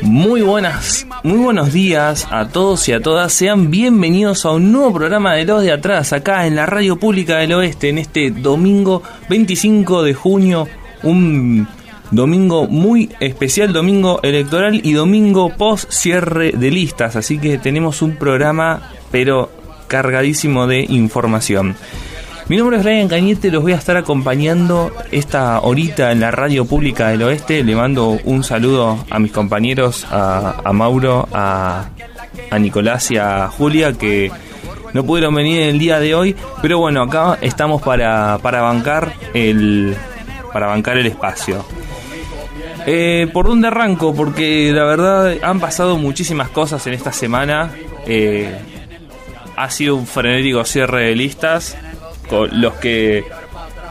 Muy buenas, muy buenos días a todos y a todas. Sean bienvenidos a un nuevo programa de Los de Atrás, acá en la Radio Pública del Oeste, en este domingo 25 de junio, un domingo muy especial, domingo electoral y domingo post cierre de listas. Así que tenemos un programa, pero cargadísimo de información. Mi nombre es Ryan Cañete, los voy a estar acompañando esta horita en la radio pública del oeste. Le mando un saludo a mis compañeros, a, Mauro, a, Nicolás y a Julia, que no pudieron venir el día de hoy, pero bueno, acá estamos para, para bancar el para bancar el espacio. Eh, ¿Por dónde arranco? Porque la verdad han pasado muchísimas cosas en esta semana. Eh, ha sido un frenético cierre de listas los que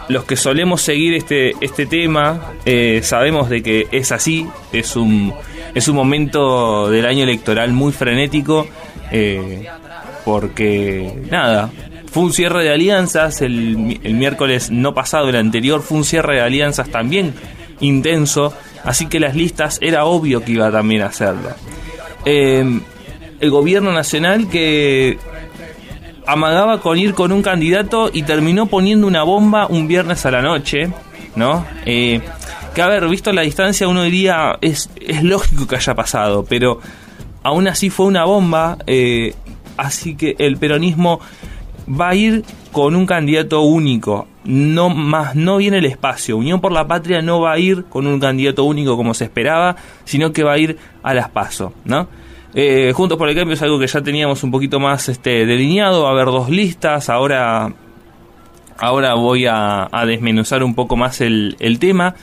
los que solemos seguir este, este tema eh, sabemos de que es así, es un, es un momento del año electoral muy frenético, eh, porque nada, fue un cierre de alianzas, el, el, miércoles no pasado, el anterior, fue un cierre de alianzas también intenso, así que las listas era obvio que iba también a hacerlo. Eh, el gobierno nacional que amagaba con ir con un candidato y terminó poniendo una bomba un viernes a la noche, ¿no? Eh, que a ver, visto la distancia uno diría, es, es lógico que haya pasado, pero aún así fue una bomba, eh, así que el peronismo va a ir con un candidato único, no más no viene el espacio. Unión por la Patria no va a ir con un candidato único como se esperaba, sino que va a ir a las PASO, ¿no? Eh, Juntos por el Cambio es algo que ya teníamos un poquito más este, delineado, va a haber dos listas, ahora, ahora voy a, desmenuzar un poco más el, tema.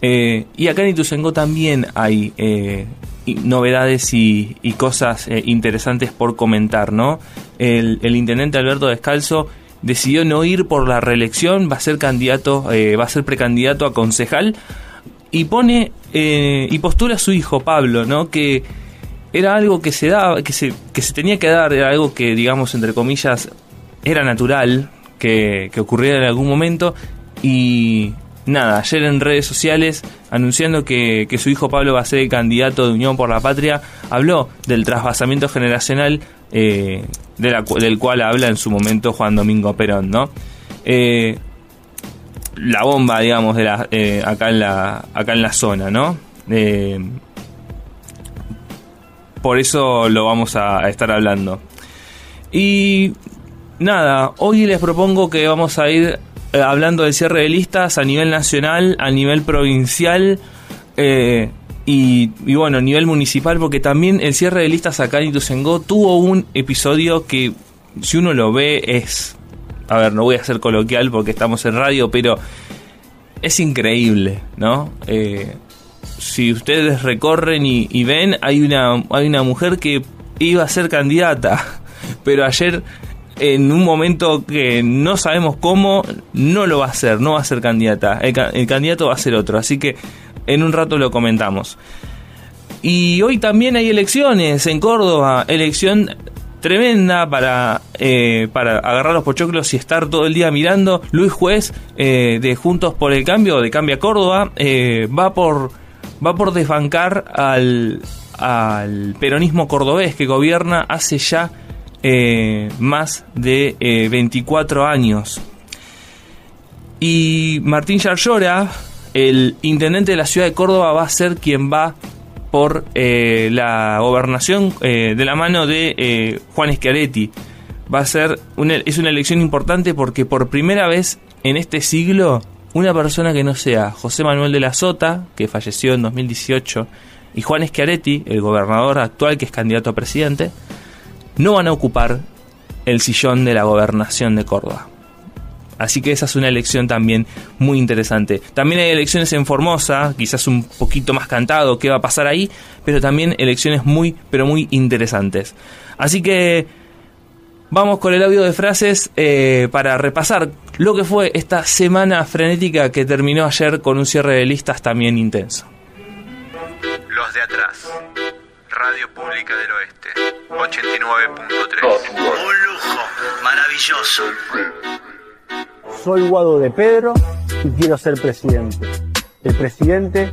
Eh, y acá en Ituzaingó también hay eh, novedades y, cosas interesantes por comentar, ¿no? El, intendente Alberto Descalzo decidió no ir por la reelección, va a ser candidato, va a ser precandidato a concejal y pone y postula a su hijo Pablo, ¿no? Que era algo que se daba, que se, que se tenía que dar, era algo que, digamos, entre comillas, era natural que, que ocurriera en algún momento. Y nada, ayer en redes sociales, anunciando que, que, su hijo Pablo va a ser el candidato de Unión por la Patria, habló del trasvasamiento generacional eh, del cual habla en su momento Juan Domingo Perón, ¿no? Eh, la bomba, digamos, de la, eh, acá, en la, acá en la zona, ¿no? Por eso lo vamos a, estar hablando. Y nada, hoy les propongo que vamos a ir eh, hablando del cierre de listas a nivel nacional, a nivel provincial eh, y, bueno, a nivel municipal, porque también el cierre de listas acá en Ituzaingó tuvo un episodio que, si uno lo ve, es. A ver, no voy a ser coloquial porque estamos en radio, pero es increíble, ¿no? Eh, si ustedes recorren y, ven, hay una, hay una mujer que iba a ser candidata, pero ayer en un momento que no sabemos cómo, no lo va a ser, no va a ser candidata. El, candidato va a ser otro, así que en un rato lo comentamos. Y hoy también hay elecciones en Córdoba, elección tremenda para, eh, para agarrar los pochoclos y estar todo el día mirando. Luis Juez eh, de Juntos por el Cambio, de Cambia Córdoba, eh, va por va por desbancar al, al peronismo cordobés que gobierna hace ya eh, más de 24 eh, años. Y Martín Yarlora, el intendente de la ciudad de Córdoba, va a ser quien va por eh, la gobernación de la mano de Juan Schiaretti. Va a ser es una elección importante porque por primera vez en este siglo una persona que no sea José Manuel de la Sota, que falleció en 2018, y Juan Schiaretti, el gobernador actual que es candidato a presidente, no van a ocupar el sillón de la gobernación de Córdoba. Así que esa es una elección también muy interesante. También hay elecciones en Formosa, quizás un poquito más cantado qué va a pasar ahí, pero también elecciones muy, pero muy interesantes. Así que Vamos con el audio de frases eh, para repasar lo que fue esta semana frenética que terminó ayer con un cierre de listas también intenso. Los de atrás. Radio Pública del Oeste. 89.3. Un lujo. Maravilloso. Soy Guado de Pedro y quiero ser presidente. El presidente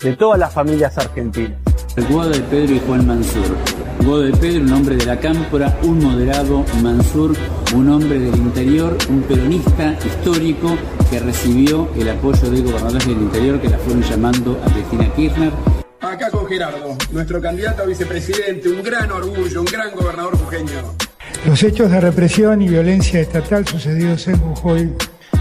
de todas las familias argentinas. Guado de Pedro y Juan Mansur. Guado de Pedro, un hombre de la cámpora, un moderado, Mansur, un hombre del interior, un peronista histórico que recibió el apoyo de gobernadores del interior que la fueron llamando a Cristina Kirchner. Acá con Gerardo, nuestro candidato a vicepresidente, un gran orgullo, un gran gobernador jujeño. Los hechos de represión y violencia estatal sucedidos en Jujuy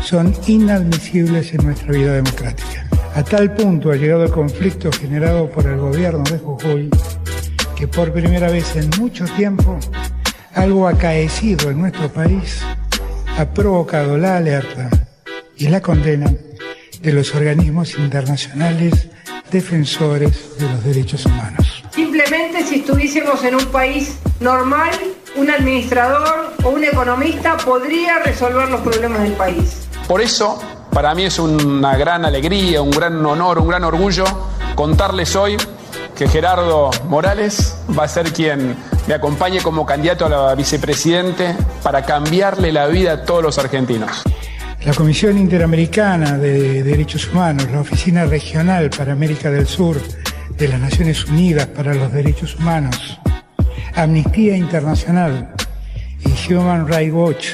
son inadmisibles en nuestra vida democrática. A tal punto ha llegado el conflicto generado por el gobierno de Jujuy que por primera vez en mucho tiempo algo acaecido en nuestro país ha provocado la alerta y la condena de los organismos internacionales defensores de los derechos humanos. Simplemente si estuviésemos en un país normal, un administrador o un economista podría resolver los problemas del país. Por eso, para mí es una gran alegría, un gran honor, un gran orgullo contarles hoy que Gerardo Morales va a ser quien me acompañe como candidato a la vicepresidente para cambiarle la vida a todos los argentinos. La Comisión Interamericana de Derechos Humanos, la Oficina Regional para América del Sur de las Naciones Unidas para los Derechos Humanos, Amnistía Internacional y Human Rights Watch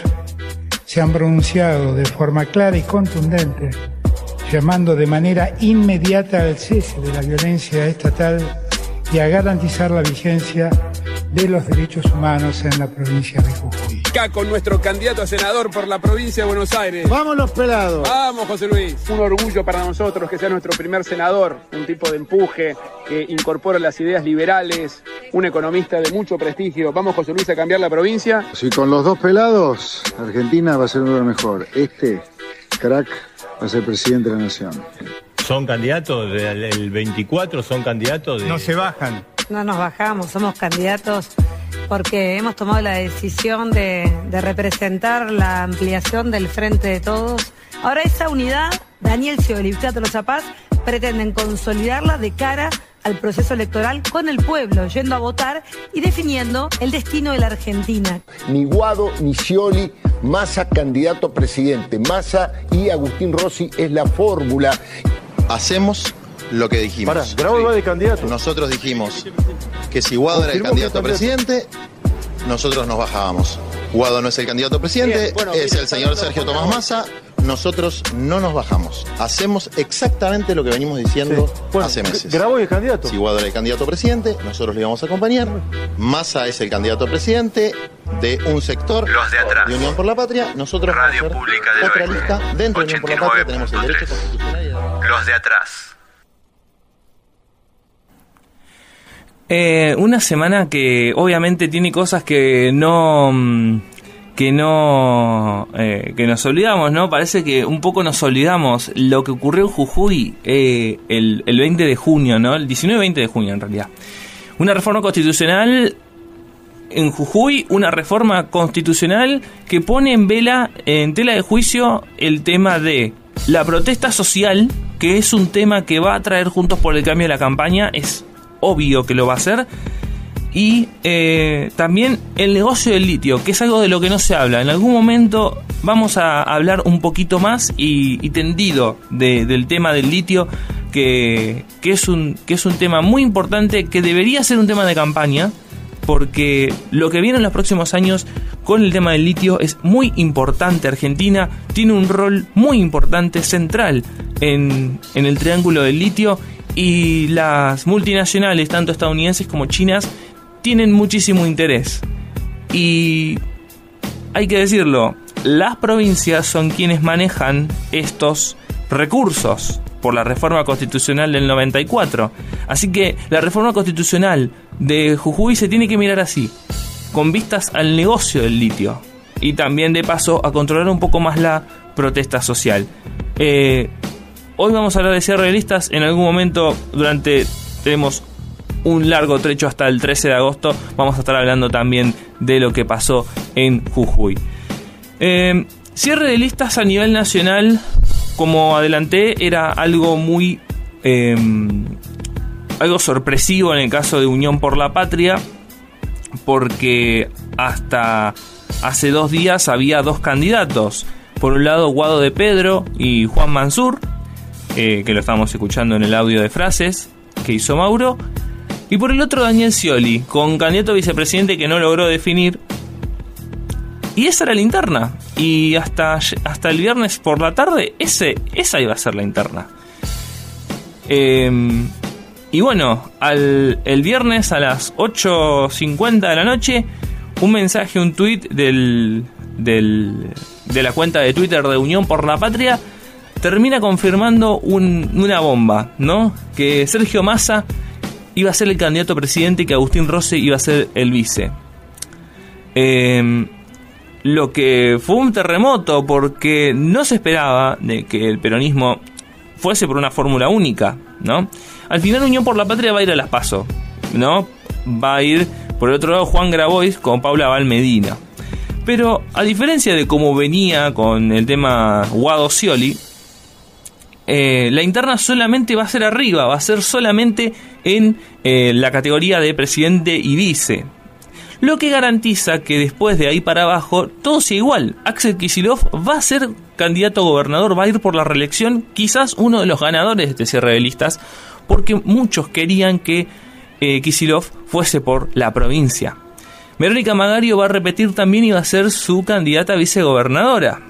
se han pronunciado de forma clara y contundente llamando de manera inmediata al cese de la violencia estatal y a garantizar la vigencia de los derechos humanos en la provincia de Jujuy. Acá con nuestro candidato a senador por la provincia de Buenos Aires. ¡Vamos los pelados! Vamos, José Luis. Un orgullo para nosotros que sea nuestro primer senador, un tipo de empuje que incorpora las ideas liberales, un economista de mucho prestigio. Vamos, José Luis, a cambiar la provincia. Si con los dos pelados, Argentina va a ser un lugar mejor. Este, crack, va a ser presidente de la nación. ¿Son candidatos del 24? ¿Son candidatos de.? No se bajan. No nos bajamos, somos candidatos porque hemos tomado la decisión de, representar la ampliación del Frente de Todos. Ahora esa unidad, Daniel Scioli y Teatro Zapaz pretenden consolidarla de cara al proceso electoral con el pueblo, yendo a votar y definiendo el destino de la Argentina. Ni Guado ni Scioli, Massa candidato a presidente. Massa y Agustín Rossi es la fórmula. Hacemos lo que dijimos. Para, Grau va de candidato. Nosotros dijimos que si Guado era el candidato a presidente, nosotros nos bajábamos. Guado no es el candidato a presidente, es el señor Sergio Tomás Massa. Nosotros no nos bajamos. Hacemos exactamente lo que venimos diciendo hace meses. Grabo es candidato. Si Guado era el candidato a presidente, nosotros le íbamos a acompañar. Massa es el candidato a presidente de un sector Los de atrás. Unión por la Patria. Nosotros Radio vamos a Pública hacer del otra lista. Dentro de Unión por la Patria tenemos el derecho 89.3. constitucional. Los de atrás. Eh, una semana que obviamente tiene cosas que no mm, que no eh, que nos olvidamos, ¿no? Parece que un poco nos olvidamos lo que ocurrió en Jujuy eh, el, el 20 de junio, ¿no? El 19-20 de junio en realidad. Una reforma constitucional en Jujuy, una reforma constitucional que pone en vela, en tela de juicio, el tema de la protesta social, que es un tema que va a traer Juntos por el Cambio de la campaña, es obvio que lo va a hacer. Y eh, también el negocio del litio, que es algo de lo que no se habla. En algún momento vamos a hablar un poquito más y, tendido de- del tema del litio, que, que, es un, que es un tema muy importante, que debería ser un tema de campaña, porque lo que viene en los próximos años con el tema del litio es muy importante. Argentina tiene un rol muy importante, central, en, en el triángulo del litio y las multinacionales, tanto estadounidenses como chinas, tienen muchísimo interés. Y hay que decirlo, las provincias son quienes manejan estos recursos por la reforma constitucional del 94. Así que la reforma constitucional de Jujuy se tiene que mirar así, con vistas al negocio del litio y también de paso a controlar un poco más la protesta social. Eh, hoy vamos a hablar de cierre de listas, en algún momento durante tenemos un largo trecho hasta el 13 de agosto, vamos a estar hablando también de lo que pasó en Jujuy. Cierre de listas a nivel nacional, como adelanté, era algo muy... eh, algo sorpresivo en el caso de Unión por la Patria, porque hasta hace dos días había dos candidatos. Por un lado, Guado de Pedro y Juan Mansur, eh, que lo estamos escuchando en el audio de frases que hizo Mauro. Y por el otro Daniel Scioli, con candidato a vicepresidente que no logró definir. Y esa era la interna. Y hasta, hasta el viernes por la tarde, ese, esa iba a ser la interna. Em, y bueno, al, el viernes a las 8.50 de la noche, un mensaje, un tweet del, del, de la cuenta de Twitter de Unión por la Patria termina confirmando una bomba, ¿no? Que Sergio Massa iba a ser el candidato a presidente y que Agustín Rossi iba a ser el vice. Em, lo que fue un terremoto porque no se esperaba de que el peronismo fuese por una fórmula única, ¿no? Al final Unión por la Patria va a ir a las PASO, ¿no? Va a ir por el otro lado Juan Grabois con Paula Valmedina. Pero a diferencia de cómo venía con el tema Guado Scioli, eh, la interna solamente va a ser arriba, va a ser solamente en eh, la categoría de presidente y vice. Lo que garantiza que después de ahí para abajo todo sea igual. Axel Kisilov va a ser candidato a gobernador, va a ir por la reelección, quizás uno de los ganadores de este cierre de listas, porque muchos querían que eh, Kisilov fuese por la provincia. Verónica Magario va a repetir también y va a ser su candidata a vicegobernadora.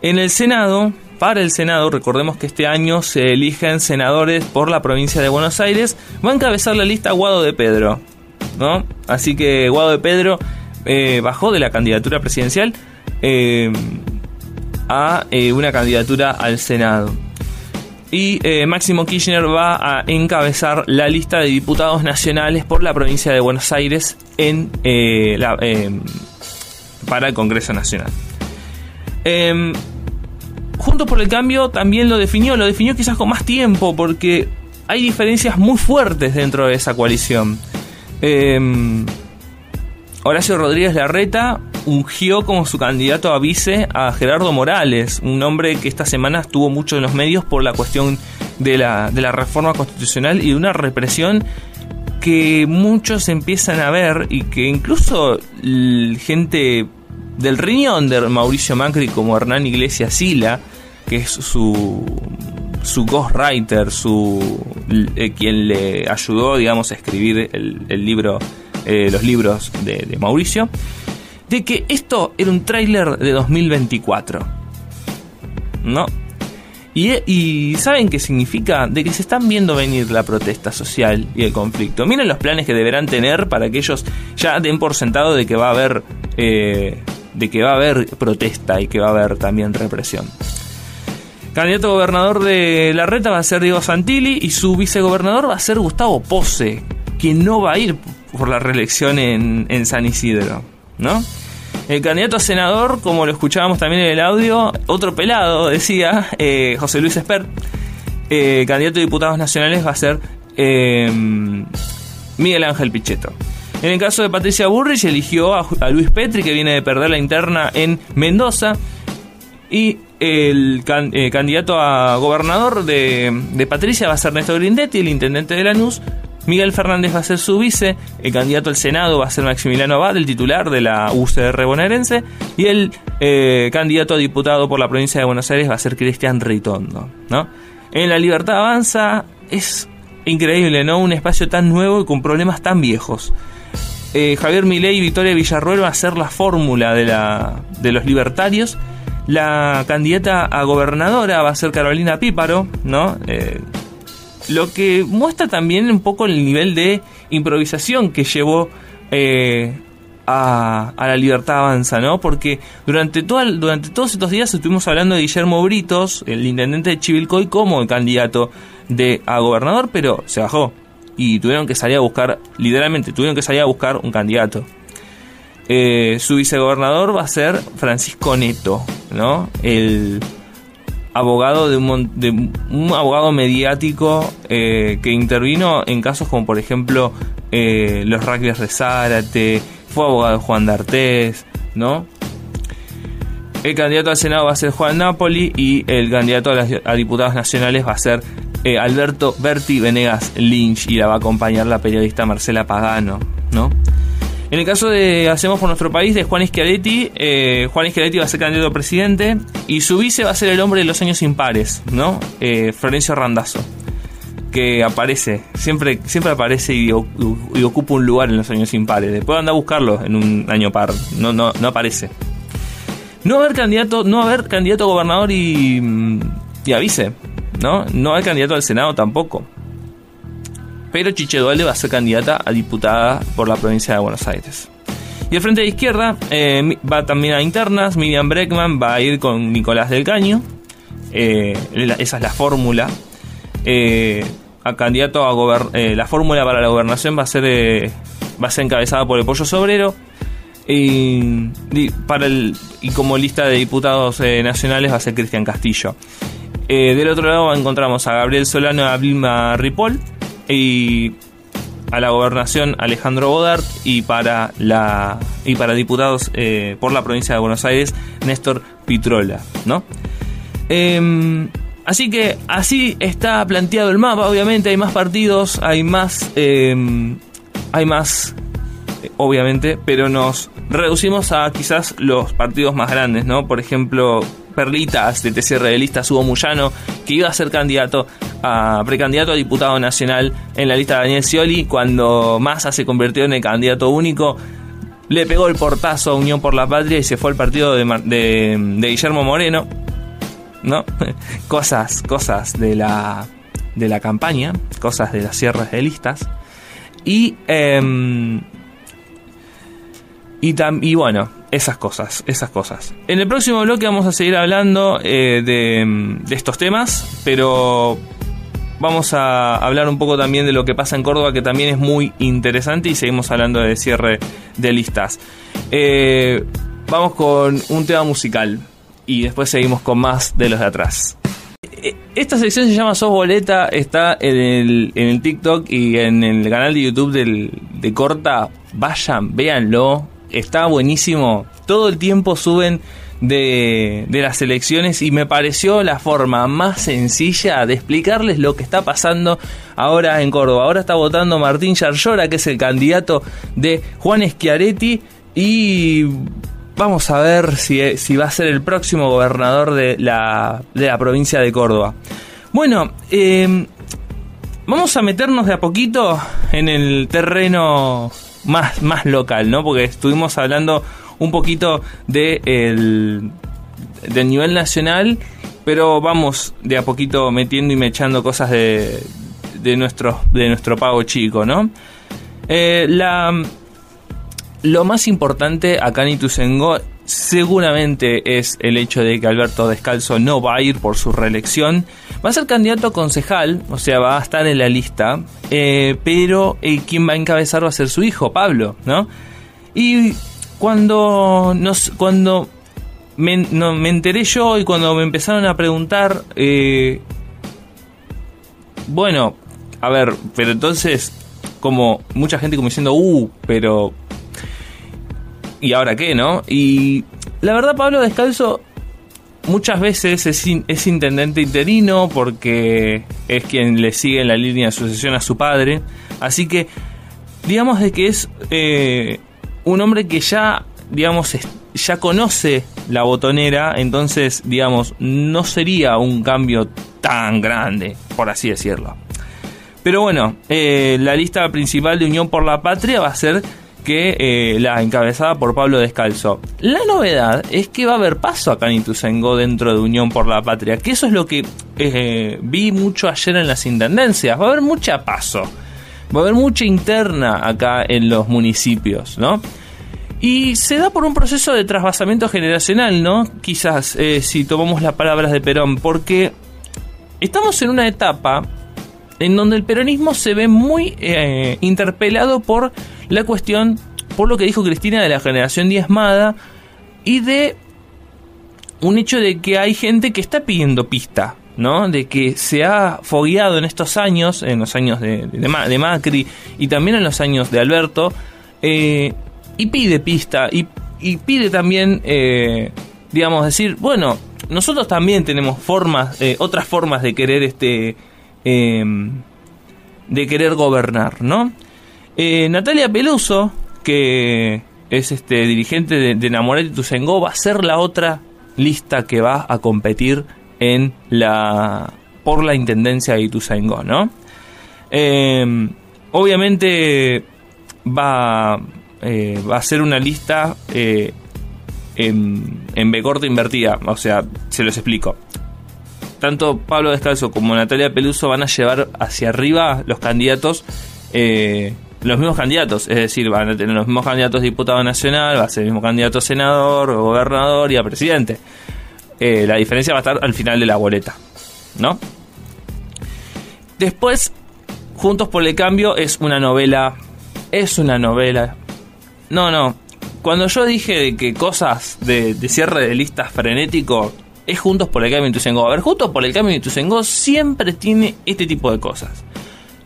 En el Senado, para el Senado, recordemos que este año se eligen senadores por la provincia de Buenos Aires, va a encabezar la lista Guado de Pedro. ¿no? Así que Guado de Pedro eh, bajó de la candidatura presidencial eh, a eh, una candidatura al Senado y Máximo Kirchner va a encabezar la lista de diputados nacionales por la provincia de Buenos Aires en, para el Congreso Nacional. Juntos por el Cambio también lo definió, lo definió quizás con más tiempo porque hay diferencias muy fuertes dentro de esa coalición. Em, Horacio Rodríguez Larreta ungió como su candidato a vice a Gerardo Morales, un hombre que esta semana estuvo mucho en los medios por la cuestión de la, de la reforma constitucional y de una represión que muchos empiezan a ver y que incluso gente del riñón de Mauricio Macri como Hernán Iglesias Sila, que es su, su ghostwriter, su, eh, quien le ayudó, digamos, a escribir el, libro, eh, los libros de Mauricio, de que esto era un tráiler de 2024. ¿No? Y, ¿saben qué significa? De que se están viendo venir la protesta social y el conflicto. Miren los planes que deberán tener para que ellos ya den por sentado de que va a haber, eh, de que va a haber protesta y que va a haber también represión. Candidato a gobernador de la reta va a ser Diego Santilli y su vicegobernador va a ser Gustavo Pose, que no va a ir por la reelección en, San Isidro, ¿no? El candidato a senador, como lo escuchábamos también en el audio, otro pelado, decía eh, José Luis Esper, eh, candidato a diputados nacionales va a ser eh, Miguel Ángel Pichetto. En el caso de Patricia Burrich, eligió a, Luis Petri, que viene de perder la interna en Mendoza. Y el candidato a gobernador de, de, Patricia va a ser Néstor Grindetti, el intendente de Lanús. Miguel Fernández va a ser su vice, el candidato al Senado va a ser Maximiliano Abad, el titular de la UCR bonaerense, y el eh, candidato a diputado por la provincia de Buenos Aires va a ser Cristian Ritondo. ¿no? En La Libertad Avanza es increíble, ¿no? Un espacio tan nuevo y con problemas tan viejos. Eh, Javier Milei y Victoria Villarroel va a ser la fórmula de, de los libertarios. La candidata a gobernadora va a ser Carolina Píparo, ¿no? Eh, lo que muestra también un poco el nivel de improvisación que llevó eh, a, la libertad avanza, ¿no? Porque durante, todo durante todos estos días estuvimos hablando de Guillermo Britos, el intendente de Chivilcoy, como el candidato de, a gobernador, pero se bajó. Y tuvieron que salir a buscar, literalmente, tuvieron que salir a buscar un candidato. Eh, su vicegobernador va a ser Francisco Neto, ¿no? El abogado de un, abogado mediático eh, que intervino en casos como por ejemplo eh, los rugbyers de Zárate, fue abogado Juan D'Artés, ¿no? El candidato al Senado va a ser Juan Napoli y el candidato a, diputados nacionales va a ser Alberto Berti Venegas Lynch y la va a acompañar la periodista Marcela Pagano, ¿no? En el caso de Hacemos por nuestro país, de Juan Schiaretti, eh, Juan Schiaretti va a ser candidato a presidente y su vice va a ser el hombre de los años impares, ¿no? Eh, Florencio Randazzo. que aparece, siempre, siempre aparece y, ocupa un lugar en los años impares. Después anda a buscarlo en un año par, no, no, no aparece. No haber candidato, no haber candidato a gobernador y, y a vice, ¿no? No hay candidato al Senado tampoco. Pero Chiche Dualde va a ser candidata a diputada por la provincia de Buenos Aires. Y el Frente de Izquierda eh, va también a internas. Miriam Breckman va a ir con Nicolás del Caño. Eh, esa es la fórmula. Eh, a candidato a la fórmula para la gobernación va a ser va a ser encabezada por el Pollo Sobrero. Y, para el, y como lista de diputados nacionales va a ser Cristian Castillo. del otro lado encontramos a Gabriel Solano y a Vilma Ripoll. Y a la gobernación Alejandro Bodart y para la y para diputados eh, por la provincia de Buenos Aires Néstor Pitrola, ¿no? Em, así que así está planteado el mapa. Obviamente hay más partidos, hay más, em, hay más, obviamente, pero nos reducimos a quizás los partidos más grandes, ¿no? Por ejemplo, perlitas de TCR de lista Hugo Muyano, que iba a ser candidato a precandidato a diputado nacional en la lista de Daniel Scioli, cuando Massa se convirtió en el candidato único, le pegó el portazo a Unión por la Patria y se fue al partido de, Guillermo Moreno, ¿no? cosas, cosas de la, de la campaña, cosas de las sierras de listas. Y, em, y, y bueno, esas cosas, esas cosas. En el próximo bloque vamos a seguir hablando eh, de, estos temas, pero vamos a hablar un poco también de lo que pasa en Córdoba, que también es muy interesante, y seguimos hablando de cierre de listas. Eh, vamos con un tema musical y después seguimos con más de los de atrás. Eh, esta sección se llama Sos Boleta, está en el, en el TikTok y en el canal de YouTube del, de Corta. Vayan, véanlo, está buenísimo. Todo el tiempo suben de, de, las elecciones y me pareció la forma más sencilla de explicarles lo que está pasando ahora en Córdoba. Ahora está votando Martín Yarlora, que es el candidato de Juan Schiaretti y vamos a ver si, si va a ser el próximo gobernador de la, de la provincia de Córdoba. Bueno, eh, vamos a meternos de a poquito en el terreno más, más local, ¿no? Porque estuvimos hablando un poquito de el, del nivel nacional, pero vamos de a poquito metiendo y mechando cosas de, de, nuestro, de nuestro pago chico, ¿no? Eh, la, lo más importante acá en Ituzengo seguramente es el hecho de que Alberto Descalzo no va a ir por su reelección. Va a ser candidato a concejal, o sea, va a estar en la lista, eh, pero eh, quien va a encabezar va a ser su hijo, Pablo, ¿no? Y cuando nos cuando me, me enteré yo y cuando me empezaron a preguntar eh, bueno a ver pero entonces como mucha gente como diciendo uh pero y ahora qué no y la verdad Pablo Descalzo muchas veces es, es intendente interino porque es quien le sigue en la línea de sucesión a su padre así que digamos de que es eh, un hombre que ya, digamos, ya conoce la botonera, entonces, digamos, no sería un cambio tan grande, por así decirlo. Pero bueno, eh, la lista principal de Unión por la Patria va a ser que eh, la encabezada por Pablo Descalzo. La novedad es que va a haber paso acá en Ituzaingó dentro de Unión por la Patria, que eso es lo que eh, vi mucho ayer en las intendencias. Va a haber mucha paso va a haber mucha interna acá en los municipios, ¿no? Y se da por un proceso de trasvasamiento generacional, ¿no? Quizás, eh, si tomamos las palabras de Perón, porque estamos en una etapa en donde el peronismo se ve muy interpelado por la cuestión, por lo que dijo Cristina de la generación diezmada y de un hecho de que hay gente que está pidiendo pista, ¿no? De que se ha fogueado en estos años, en los años de, de, Macri y también en los años de Alberto, eh, y pide pista y, pide también, eh, digamos, decir, bueno, nosotros también tenemos formas, eh, otras formas de querer este, de querer gobernar, ¿no? Natalia Peluso, que es este dirigente de, de Enamorar Tuzengó, va a ser la otra lista que va a competir en la por la intendencia de Ituzaingó, ¿no? Eh, obviamente va, eh, va a ser una lista eh, en, en B corta invertida. O sea, se los explico. Tanto Pablo Descalzo como Natalia Peluso van a llevar hacia arriba los candidatos, eh, los mismos candidatos. Es decir, van a tener los mismos candidatos diputado nacional, va a ser el mismo candidato a senador, gobernador y a presidente. Eh, la diferencia va a estar al final de la boleta. ¿No? Después, Juntos por el Cambio es una novela. Es una novela. No, no. Cuando yo dije que cosas de, cierre de listas frenético es Juntos por el Cambio en Ituzaingó. A ver, Juntos por el Cambio en Ituzaingó siempre tiene este tipo de cosas.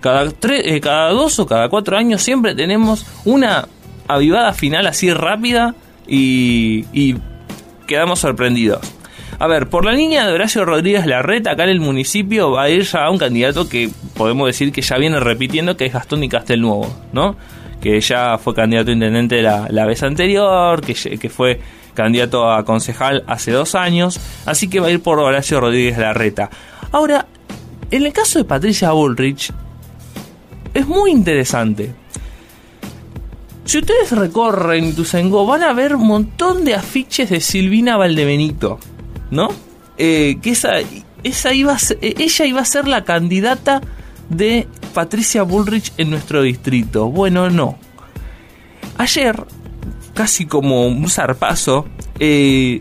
Cada, tres, eh, cada dos o cada cuatro años siempre tenemos una avivada final así rápida y, quedamos sorprendidos. A ver, por la línea de Horacio Rodríguez Larreta, acá en el municipio va a ir ya un candidato que podemos decir que ya viene repitiendo, que es Gastón y Castelnuovo, ¿no? Que ya fue candidato a intendente la, la vez anterior, que, que fue candidato a concejal hace dos años, así que va a ir por Horacio Rodríguez Larreta. Ahora, en el caso de Patricia Bullrich, es muy interesante. Si ustedes recorren Ituzaingó, van a ver un montón de afiches de Silvina Valdebenito, ¿no? Eh, que esa, esa iba a ser, ella iba a ser la candidata de Patricia Bullrich en nuestro distrito. Bueno, no. Ayer, casi como un zarpazo, eh,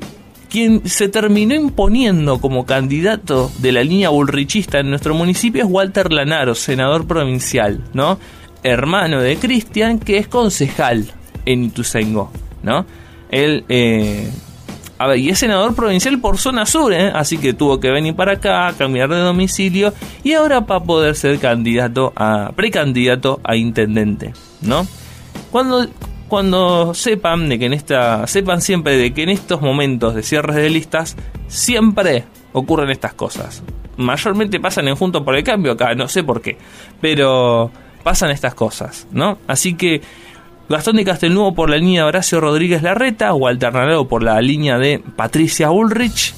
quien se terminó imponiendo como candidato de la línea bullrichista en nuestro municipio es Walter Lanaro, senador provincial, ¿no? Hermano de Cristian, que es concejal en Ituzaingó, ¿no? Él, eh, a ver, y es senador provincial por zona sur, ¿eh? Así que tuvo que venir para acá, cambiar de domicilio y ahora para poder ser candidato a, precandidato a intendente, ¿no? Cuando cuando sepan de que en esta sepan siempre de que en estos momentos de cierres de listas siempre ocurren estas cosas. Mayormente pasan en Junto por el Cambio acá, no sé por qué, pero pasan estas cosas, ¿no? Así que Gastón de Castelnuovo por la línea de Horacio Rodríguez Larreta o alternado por la línea de Patricia Ulrich.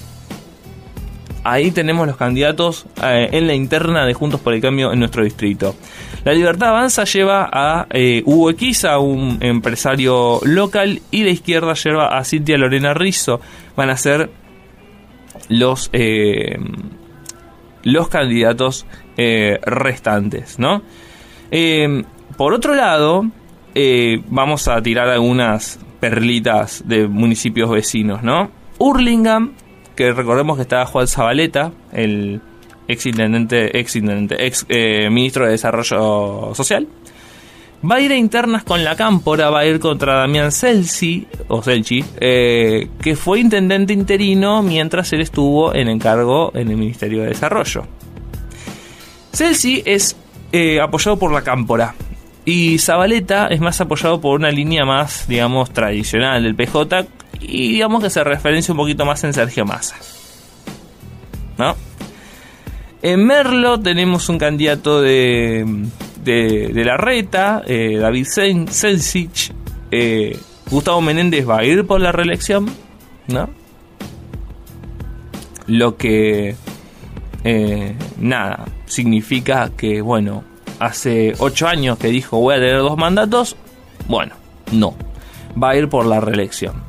Ahí tenemos los candidatos eh, en la interna de Juntos por el Cambio en nuestro distrito. La Libertad Avanza lleva a eh, Hugo Equiza, un empresario local, y la izquierda lleva a Cintia Lorena Rizzo. Van a ser los, eh, los candidatos eh, restantes, ¿no? Por otro lado, vamos a tirar algunas perlitas de municipios vecinos, ¿no? Hurlingham, que recordemos que estaba Juan Zabaleta, el ex intendente, ex intendente, ex eh, ministro de Desarrollo Social. Va a ir a internas con la Cámpora, va a ir contra Damián Celsi, o Celci, eh, que fue intendente interino mientras él estuvo en encargo en el Ministerio de Desarrollo. Celsi es eh, apoyado por la Cámpora. Y Zabaleta es más apoyado por una línea más, digamos, tradicional del PJ. Y digamos que se referencia un poquito más en Sergio Massa. ¿No? En Merlo tenemos un candidato de, de, la reta, eh, David Sen- Sensich. Eh, Gustavo Menéndez va a ir por la reelección, ¿no? Lo que, eh, nada, significa que, bueno, hace ocho años que dijo voy a tener dos mandatos, bueno, no, va a ir por la reelección.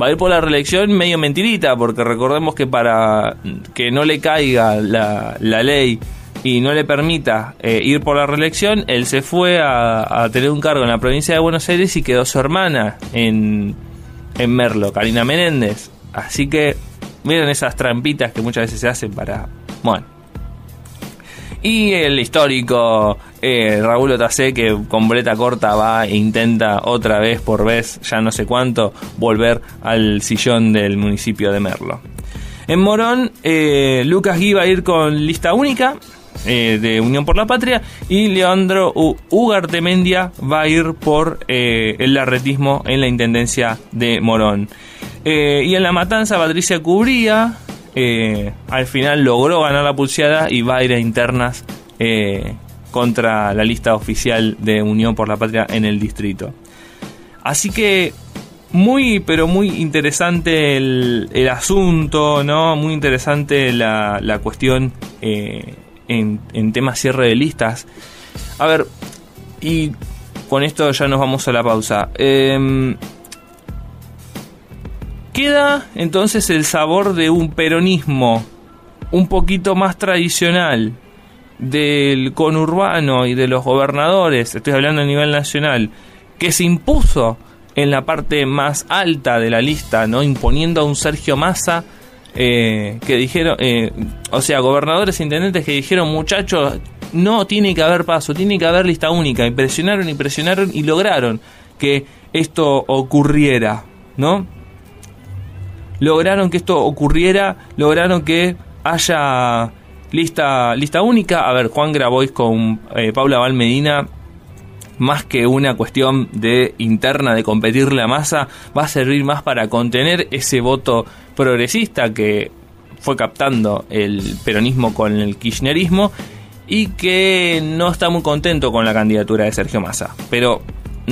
Va a ir por la reelección medio mentirita, porque recordemos que para que no le caiga la, la ley y no le permita eh, ir por la reelección, él se fue a, a tener un cargo en la provincia de Buenos Aires y quedó su hermana en, en Merlo, Karina Menéndez. Así que miren esas trampitas que muchas veces se hacen para... Bueno. Y el histórico eh, Raúl Otacé que con breta corta va e intenta otra vez por vez, ya no sé cuánto, volver al sillón del municipio de Merlo. En Morón, eh, Lucas Gui va a ir con lista única eh, de Unión por la Patria y Leandro U- Ugartemendia va a ir por el larretismo en la Intendencia de Morón. Y en la matanza, Patricia Cubría eh, al final logró ganar la pulseada y va a ir a internas eh, contra la lista oficial de Unión por la Patria en el distrito. Así que muy, pero muy interesante el, asunto, ¿no? Muy interesante la, cuestión eh, en, en temas cierre de listas. A ver, y con esto ya nos vamos a la pausa. Em, queda entonces el sabor de un peronismo un poquito más tradicional del conurbano y de los gobernadores, estoy hablando a nivel nacional, que se impuso en la parte más alta de la lista, ¿no? Imponiendo a un Sergio Massa, eh, que dijeron, eh, o sea, gobernadores e intendentes que dijeron, muchachos, no tiene que haber paso, tiene que haber lista única. Y presionaron y presionaron y lograron que esto ocurriera, ¿no? Lograron que esto ocurriera, lograron que haya lista, lista única. A ver, Juan Grabois con eh, Paula Valmedina, más que una cuestión de interna de competir la masa, va a servir más para contener ese voto progresista que fue captando el peronismo con el kirchnerismo y que no está muy contento con la candidatura de Sergio Massa. Pero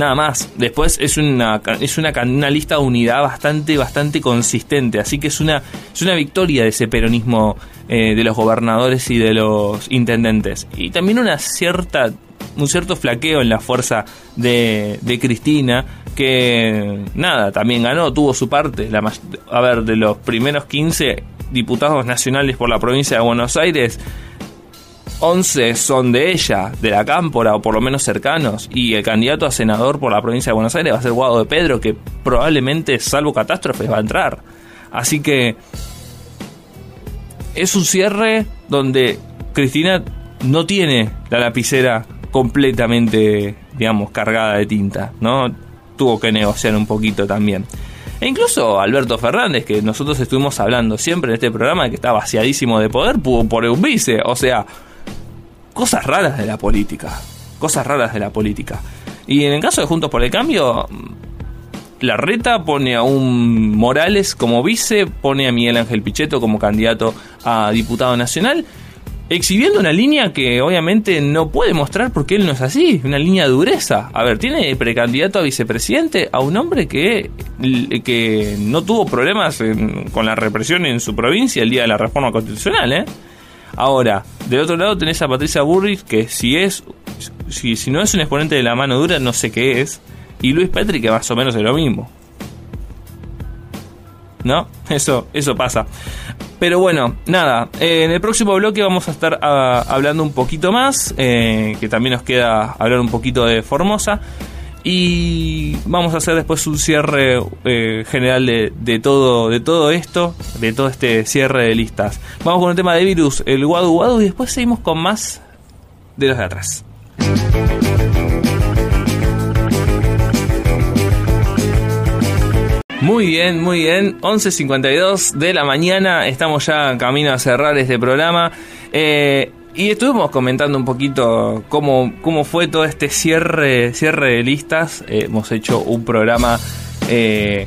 nada más. Después es una, es una, una, lista de unidad bastante, bastante consistente. Así que es una, es una victoria de ese peronismo eh, de los gobernadores y de los intendentes. Y también una cierta, un cierto flaqueo en la fuerza de, de Cristina, que nada, también ganó, tuvo su parte. La, a ver, de los primeros 15 diputados nacionales por la provincia de Buenos Aires, 11 son de ella, de la Cámpora, o por lo menos cercanos, y el candidato a senador por la provincia de Buenos Aires va a ser Guado de Pedro, que probablemente, salvo catástrofes, va a entrar. Así que es un cierre donde Cristina no tiene la lapicera completamente, digamos, cargada de tinta, ¿no? Tuvo que negociar un poquito también. E incluso Alberto Fernández, que nosotros estuvimos hablando siempre en este programa, que está vaciadísimo de poder, pudo por un vice. O sea, cosas raras de la política. Cosas raras de la política. Y en el caso de Juntos por el Cambio, la reta pone a un Morales como vice, pone a Miguel Ángel Pichetto como candidato a diputado nacional, exhibiendo una línea que obviamente no puede mostrar porque él no es así, una línea de dureza. A ver, tiene precandidato a vicepresidente a un hombre que, que no tuvo problemas con la represión en su provincia el día de la reforma constitucional, ¿eh? Ahora, del otro lado tenés a Patricia Burris, que si es, si, no es un exponente de la mano dura, no sé qué es. Y Luis Petri, que más o menos es lo mismo. ¿No? Eso, eso pasa. Pero bueno, nada, eh, en el próximo bloque vamos a estar ah, hablando un poquito más, eh, que también nos queda hablar un poquito de Formosa. Y vamos a hacer después un cierre eh, general de, de, todo, de todo esto, de todo este cierre de listas. Vamos con el tema de virus, el Wadu Wadu, y después seguimos con más de los de atrás. Muy bien, muy bien. 11.52 de la mañana. Estamos ya en camino a cerrar este programa. Eh, y estuvimos comentando un poquito cómo, cómo fue todo este cierre, cierre de listas. Eh, hemos hecho un programa eh,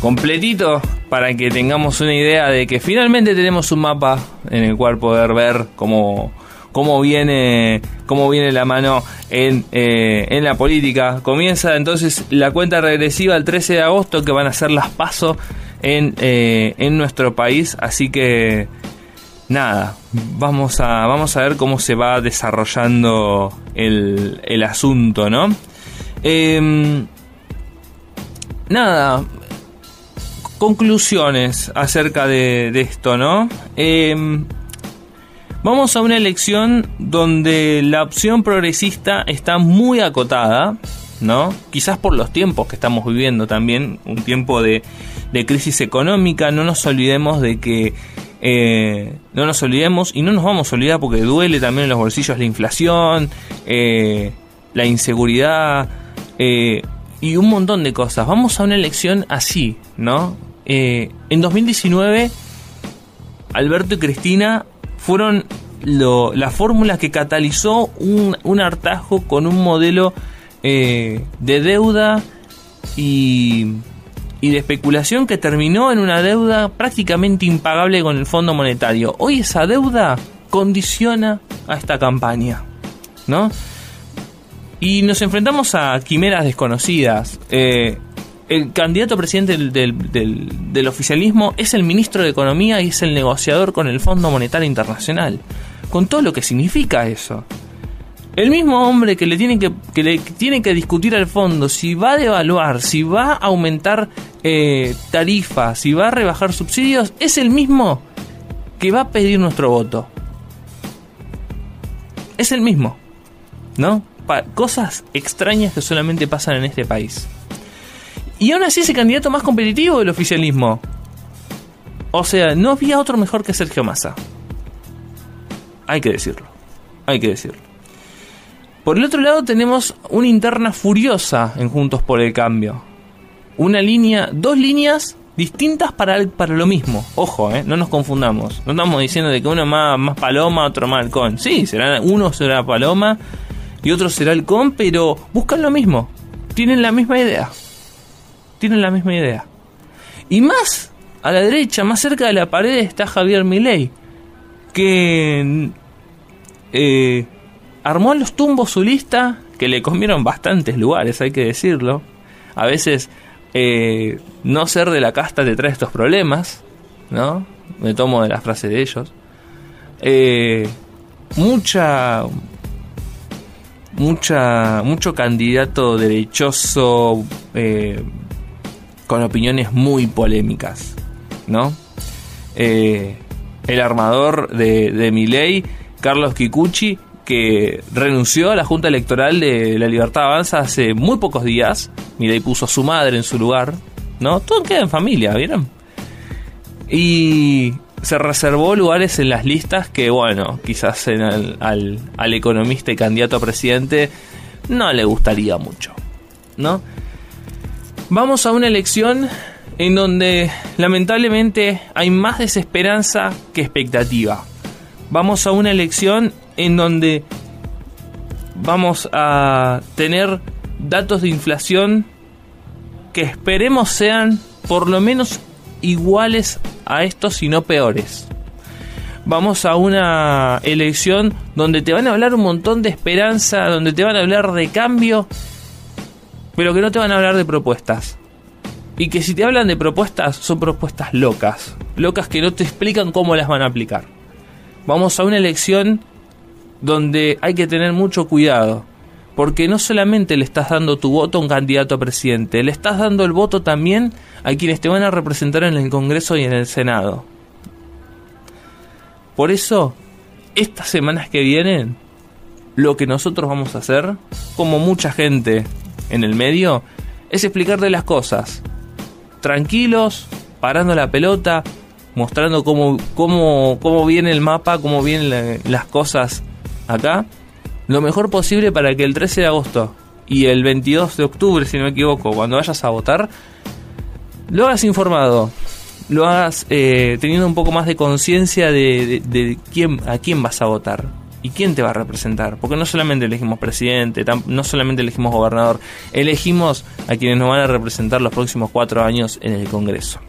completito para que tengamos una idea de que finalmente tenemos un mapa en el cual poder ver cómo, cómo viene cómo viene la mano en, eh, en la política. Comienza entonces la cuenta regresiva el 13 de agosto que van a ser las pasos en, en nuestro país. Así que nada, vamos a, vamos a ver cómo se va desarrollando el, el asunto, ¿no? Em, nada, conclusiones acerca de, de esto, ¿no? Eh, Vamos a una elección donde la opción progresista está muy acotada, ¿no? Quizás por los tiempos que estamos viviendo también, un tiempo de, crisis económica, no nos olvidemos de que eh, no nos olvidemos y no nos vamos a olvidar porque duele también en los bolsillos la inflación, eh, la inseguridad eh, y un montón de cosas. Vamos a una elección así, ¿no? en 2019, Alberto y Cristina fueron la fórmula que catalizó un, un, hartajo con un modelo de deuda y, y de especulación que terminó en una deuda prácticamente impagable con el Fondo Monetario. Hoy esa deuda condiciona a esta campaña, ¿no? Y nos enfrentamos a quimeras desconocidas. Eh, el candidato presidente del, oficialismo es el ministro de Economía y es el negociador con el Fondo Monetario Internacional. con todo lo que significa eso. El mismo hombre que le tiene que, que le tiene que discutir al fondo si va a devaluar, si va a aumentar eh, tarifas, si va a rebajar subsidios, es el mismo que va a pedir nuestro voto. Es el mismo, ¿no? cosas extrañas que solamente pasan en este país. Y aún así es el candidato más competitivo del oficialismo. O sea, no había otro mejor que Sergio Massa. Hay que decirlo. Hay que decirlo. Por el otro lado tenemos una interna furiosa en Juntos por el Cambio. Una línea, dos líneas distintas para, para lo mismo. Ojo, eh, no nos confundamos. No estamos diciendo de que uno más, más paloma, otro más halcón. Sí, será, uno será paloma y otro será halcón, pero buscan lo mismo. Tienen la misma idea. Tienen la misma idea. Y más a la derecha, más cerca de la pared, está Javier Milei, que eh, armó a los tumbos su lista, que le comieron bastantes lugares, hay que decirlo. A veces eh, no ser de la casta te trae estos problemas, ¿no? Me tomo de la frase de ellos. Eh, mucha, mucha, mucho candidato derechoso eh, con opiniones muy polémicas, ¿no? el armador de, de Miley, Carlos Kikuchi, renunció a la Junta Electoral de la Libertad Avanza hace muy pocos días. Mira, y puso a su madre en su lugar. ¿No? Todo queda en familia, ¿vieron? Y se reservó lugares en las listas que, bueno, quizás al, al economista y candidato a presidente no le gustaría mucho. ¿No? Vamos a una elección en donde lamentablemente hay más desesperanza que expectativa. Vamos a una elección en donde vamos a tener datos de inflación que esperemos sean por lo menos iguales a estos, si no peores. Vamos a una elección donde te van a hablar un montón de esperanza, donde te van a hablar de cambio, pero que no te van a hablar de propuestas. Y que si te hablan de propuestas, son propuestas locas. Locas que no te explican cómo las van a aplicar. Vamos a una elección donde hay que tener mucho cuidado, porque no solamente le estás dando tu voto a un candidato a presidente, le estás dando el voto también a quienes te van a representar en el Congreso y en el Senado. Por eso, estas semanas que vienen, lo que nosotros vamos a hacer, como mucha gente en el medio, es explicarle las cosas. Tranquilos, parando la pelota, mostrando cómo, cómo, cómo viene el mapa, cómo vienen las cosas acá lo mejor posible para que el 13 de agosto y el 22 de octubre, si no me equivoco, cuando vayas a votar, lo hagas informado, lo hagas eh, teniendo un poco más de conciencia de, quién, a quién vas a votar y quién te va a representar. Porque no solamente elegimos presidente, no solamente elegimos gobernador, elegimos a quienes nos van a representar los próximos cuatro años en el Congreso.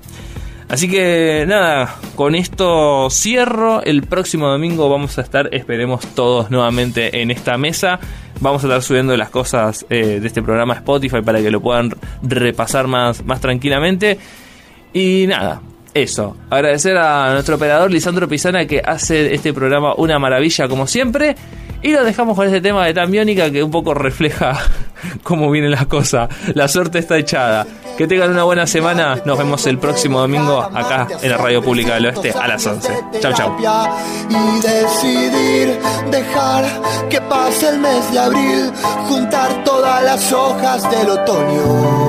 Así que nada, con esto cierro. El próximo domingo vamos a estar, esperemos todos nuevamente en esta mesa. Vamos a estar subiendo las cosas eh, de este programa Spotify para que lo puedan repasar más, más tranquilamente. Y nada, eso. Agradecer a nuestro operador Lisandro Pisana que hace este programa una maravilla como siempre. Y lo dejamos con este tema de tan biónica que un poco refleja cómo vienen las cosas. La suerte está echada. Que tengan una buena semana. Nos vemos el próximo domingo acá en la Radio Pública del Oeste a las 11. Chau, chau. Y decidir dejar que pase el mes de abril, juntar todas las hojas del otoño.